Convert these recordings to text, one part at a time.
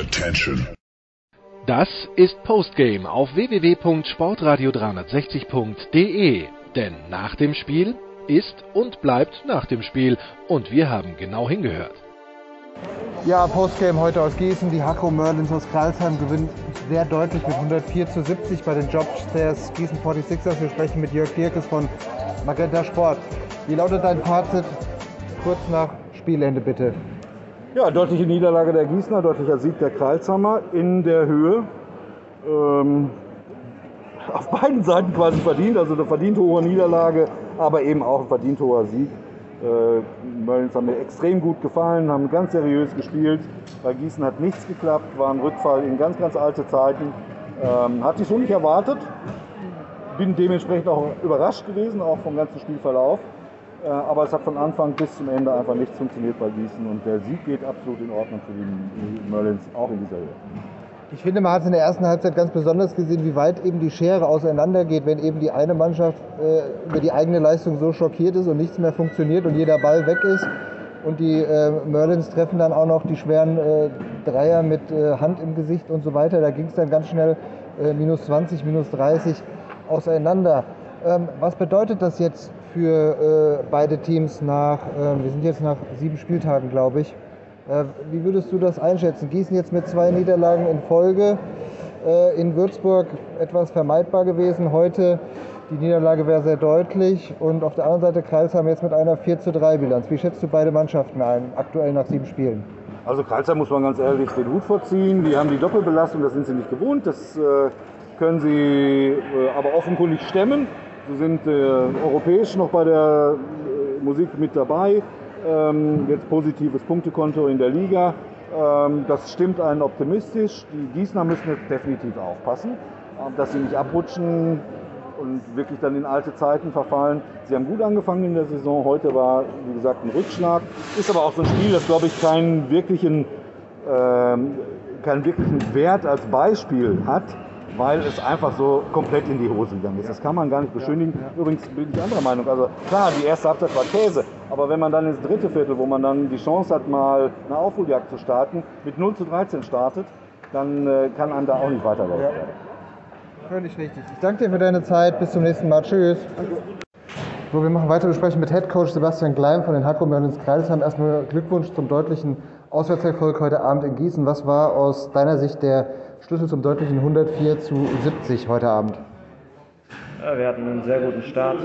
Attention. Das ist Postgame auf www.sportradio360.de. Denn nach dem Spiel ist und bleibt nach dem Spiel. Und wir haben genau hingehört. Ja, Postgame heute aus Gießen. Die Hakro Merlins aus Kralsheim gewinnen sehr deutlich mit 104 zu 70 bei den Jobstairs Gießen 46ers. Wir sprechen mit Jörg Dirkes von Magenta Sport. Wie lautet dein Fazit kurz nach Spielende bitte? Ja, deutliche Niederlage der Gießener, deutlicher Sieg der Kralsheimer in der Höhe. Ähm, auf beiden Seiten quasi verdient, also eine verdient hohe Niederlage, aber eben auch ein verdient hoher Sieg. Äh, Möllins haben mir extrem gut gefallen, haben ganz seriös gespielt. Bei Gießen hat nichts geklappt, war ein Rückfall in ganz, ganz alte Zeiten. Ähm, hatte ich so nicht erwartet. Bin dementsprechend auch überrascht gewesen, auch vom ganzen Spielverlauf. Äh, aber es hat von Anfang bis zum Ende einfach nichts funktioniert bei Gießen und der Sieg geht absolut in Ordnung für die Merlins, auch in dieser Höhe. Ich finde, man hat in der ersten Halbzeit ganz besonders gesehen, wie weit eben die Schere auseinandergeht, wenn eben die eine Mannschaft äh, über die eigene Leistung so schockiert ist und nichts mehr funktioniert und jeder Ball weg ist. Und die äh, Merlins treffen dann auch noch die schweren äh, Dreier mit äh, Hand im Gesicht und so weiter. Da ging es dann ganz schnell äh, minus 20, minus 30 auseinander. Ähm, was bedeutet das jetzt für äh, beide Teams nach, wir sind jetzt nach sieben Spieltagen, glaube ich, äh, wie würdest du das einschätzen? Gießen jetzt mit zwei Niederlagen in Folge. Äh, in Würzburg etwas vermeidbar gewesen. Heute die Niederlage wäre sehr deutlich. Und auf der anderen Seite Kreilsheim jetzt mit einer 4 zu 3 Bilanz. Wie schätzt du beide Mannschaften ein, aktuell nach sieben Spielen? Also Kreilsheim muss man ganz ehrlich den Hut vorziehen. Die haben die Doppelbelastung, das sind sie nicht gewohnt. Das äh, können sie aber offenkundig stemmen. Sie sind europäisch noch bei der Musik mit dabei. Ähm, jetzt positives Punktekonto in der Liga. Ähm, das stimmt einen optimistisch. Die Gießner müssen jetzt definitiv aufpassen, äh, dass sie nicht abrutschen und wirklich dann in alte Zeiten verfallen. Sie haben gut angefangen in der Saison. Heute war, wie gesagt, ein Rückschlag. Ist aber auch so ein Spiel, das, glaube ich, keinen wirklichen, ähm, keinen wirklichen Wert als Beispiel hat weil es einfach so komplett in die Hose gegangen ist. Das kann man gar nicht beschönigen. Übrigens bin ich anderer Meinung. Also klar, die erste Halbzeit war Käse, aber wenn man dann ins dritte Viertel, wo man dann die Chance hat, mal eine Aufholjagd zu starten, mit 0 zu 13 startet, dann äh, kann einem da auch nicht weiterlaufen. Ja. Völlig richtig. Ich danke dir für deine Zeit. Bis zum nächsten Mal. Tschüss. So, wir machen weitere Gespräche mit Headcoach Sebastian Gleim von den Hakko Merlins Kreisheim. Erstmal Glückwunsch zum deutlichen Auswärtserfolg heute Abend in Gießen. Was war aus deiner Sicht der Schlüssel zum deutlichen 104 zu 70 heute Abend? Wir hatten einen sehr guten Start,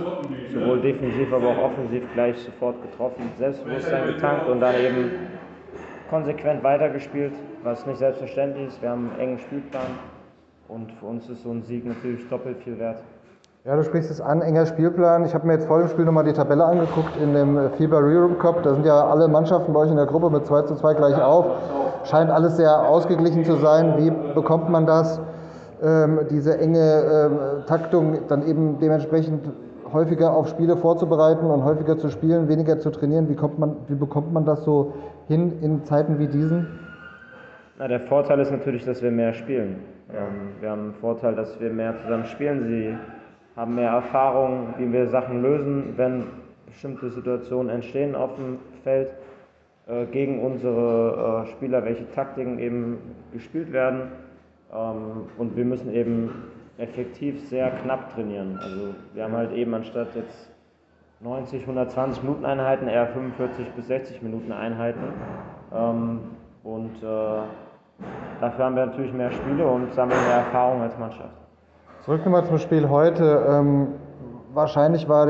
sowohl defensiv, aber auch offensiv gleich sofort getroffen, Selbstbewusstsein getankt und dann eben konsequent weitergespielt, was nicht selbstverständlich ist. Wir haben einen engen Spielplan und für uns ist so ein Sieg natürlich doppelt viel wert. Ja, du sprichst es an, enger Spielplan. Ich habe mir jetzt vor dem Spiel nochmal die Tabelle angeguckt in dem FIBA Europe Cup. Da sind ja alle Mannschaften bei euch in der Gruppe mit 2 zu 2 gleich auf. Scheint alles sehr ausgeglichen zu sein. Wie bekommt man das, ähm, diese enge ähm, Taktung dann eben dementsprechend häufiger auf Spiele vorzubereiten und häufiger zu spielen, weniger zu trainieren? Wie, kommt man, wie bekommt man das so hin in Zeiten wie diesen? Na, der Vorteil ist natürlich, dass wir mehr spielen. Ähm, wir haben einen Vorteil, dass wir mehr zusammen spielen. Sie haben mehr Erfahrung, wie wir Sachen lösen, wenn bestimmte Situationen entstehen auf dem Feld äh, gegen unsere äh, Spieler, welche Taktiken eben gespielt werden. Ähm, und wir müssen eben effektiv sehr knapp trainieren. Also wir haben halt eben anstatt jetzt 90, 120 Minuten Einheiten eher 45 bis 60 Minuten Einheiten. Ähm, und äh, dafür haben wir natürlich mehr Spiele und sammeln mehr Erfahrung als Mannschaft. Zurück nochmal zum Spiel heute. Ähm, wahrscheinlich war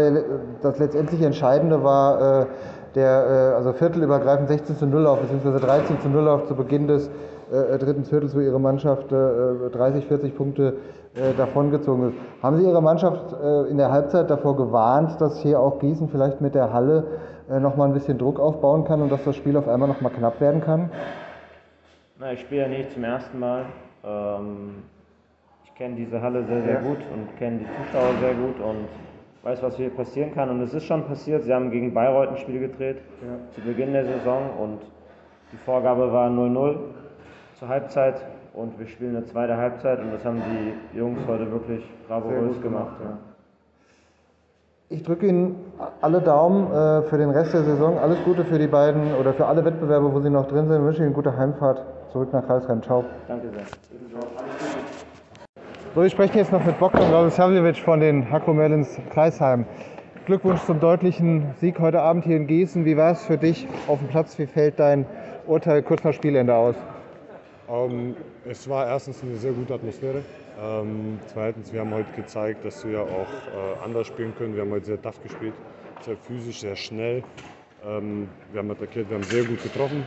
das letztendlich Entscheidende war der äh, also viertelübergreifend 16 zu 0 auf, beziehungsweise 13 zu 0 auf zu Beginn des äh, dritten Viertels, wo Ihre Mannschaft 30, äh, 40 Punkte äh, davongezogen ist. Haben Sie Ihre Mannschaft äh, in der Halbzeit davor gewarnt, dass hier auch Gießen vielleicht mit der Halle äh, nochmal ein bisschen Druck aufbauen kann und dass das Spiel auf einmal nochmal knapp werden kann? Na, ich spiele ja nicht zum ersten Mal. Ähm kenne diese Halle sehr, sehr gut und kenne die Zuschauer sehr gut und weiß, was hier passieren kann. Und es ist schon passiert. Sie haben gegen Bayreuth ein Spiel gedreht ja. zu Beginn der Saison und die Vorgabe war 0-0 zur Halbzeit und wir spielen eine zweite Halbzeit und das haben die Jungs heute wirklich bravourös gemacht. gemacht ja. Ich drücke Ihnen alle Daumen äh, für den Rest der Saison. Alles Gute für die beiden oder für alle Wettbewerbe, wo Sie noch drin sind. Ich wünsche Ihnen eine gute Heimfahrt zurück nach Karlsruhe. Ciao. Danke sehr. So, wir sprechen jetzt noch mit Bogdan Radosavljevic von den Hakko Merlins Kreisheim. Glückwunsch zum deutlichen Sieg heute Abend hier in Gießen. Wie war es für dich auf dem Platz? Wie fällt dein Urteil kurz nach Spielende aus? Ähm, es war erstens eine sehr gute Atmosphäre. Ähm, zweitens, wir haben heute gezeigt, dass wir auch äh, anders spielen können. Wir haben heute sehr tough gespielt, sehr physisch, sehr schnell. Ähm, wir haben attackiert, wir haben sehr gut getroffen.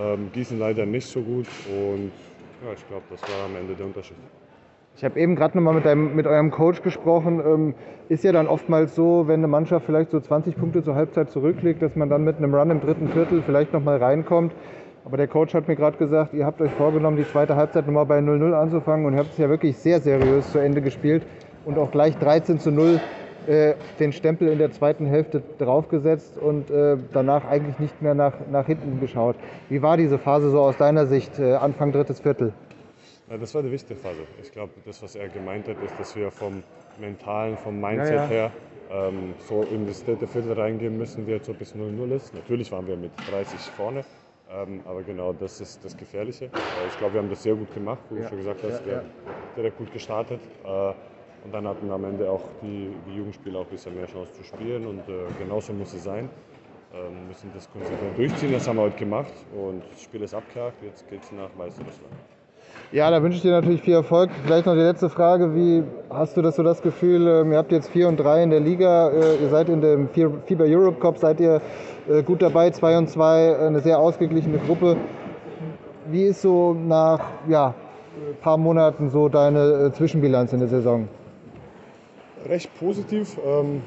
Ähm, Gießen leider nicht so gut und ja, ich glaube, das war am Ende der Unterschied. Ich habe eben gerade nochmal mit, mit eurem Coach gesprochen. Ähm, ist ja dann oftmals so, wenn eine Mannschaft vielleicht so 20 Punkte zur Halbzeit zurücklegt, dass man dann mit einem Run im dritten Viertel vielleicht nochmal reinkommt. Aber der Coach hat mir gerade gesagt, ihr habt euch vorgenommen, die zweite Halbzeit nochmal bei 0-0 anzufangen und ihr habt es ja wirklich sehr seriös zu Ende gespielt und auch gleich 13 zu 0 äh, den Stempel in der zweiten Hälfte draufgesetzt und äh, danach eigentlich nicht mehr nach, nach hinten geschaut. Wie war diese Phase so aus deiner Sicht, äh, Anfang drittes Viertel? Ja, das war die wichtige Phase. Ich glaube, das, was er gemeint hat, ist, dass wir vom Mentalen, vom Mindset Ja, ja. her ähm, so in das dritte Viertel reingehen müssen, wie jetzt so bis 0-0 ist. Natürlich waren wir mit 30 vorne, ähm, aber genau das ist das Gefährliche. Äh, ich glaube, wir haben das sehr gut gemacht, wie du schon gesagt hast. wir haben direkt gut gestartet. Äh, und dann hatten am Ende auch die, die Jugendspieler auch ein bisschen mehr Chance zu spielen und äh, genauso muss es sein. Ähm, müssen das konsequent durchziehen, das haben wir heute gemacht und das Spiel ist abgehakt, jetzt geht es nach Weißrussland. Ja, da wünsche ich dir natürlich viel Erfolg. Vielleicht noch die letzte Frage. Wie hast du das so das Gefühl, ähm, ihr habt jetzt 4 und 3 in der Liga, äh, ihr seid in dem FIBA Europe Cup, seid ihr äh, gut dabei, 2 und 2, eine sehr ausgeglichene Gruppe. Wie ist so nach ja, ein paar Monaten so deine äh, Zwischenbilanz in der Saison? Recht positiv. Ähm,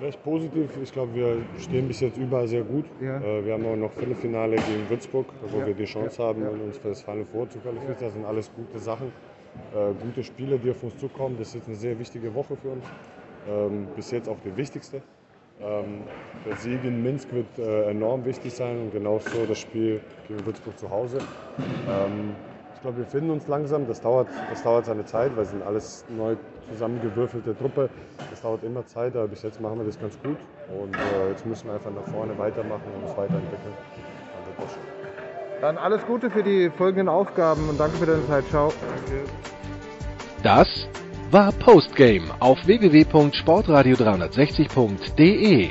recht positiv. Ich glaube, wir stehen bis jetzt überall sehr gut. Ja. Äh, wir haben auch noch Viertelfinale gegen Würzburg, wo Ja. wir die Chance haben, uns für das Final Four zu qualifizieren. Das sind alles gute Sachen. Äh, gute Spiele, die auf uns zukommen. Das ist jetzt eine sehr wichtige Woche für uns. Ähm, bis jetzt auch die wichtigste. Ähm, der Sieg in Minsk wird äh, enorm wichtig sein und genauso das Spiel gegen Würzburg zu Hause. Ähm, ich glaube, wir finden uns langsam. Das dauert, das dauert seine Zeit, weil es sind alles neu zusammengewürfelte Truppe. Das dauert immer Zeit, aber bis jetzt machen wir das ganz gut. Und äh, jetzt müssen wir einfach nach vorne weitermachen und uns weiterentwickeln. Dann wird das schon. Dann alles Gute für die folgenden Aufgaben und danke für deine Zeit. Ciao. Das war Postgame auf www.sportradio360.de.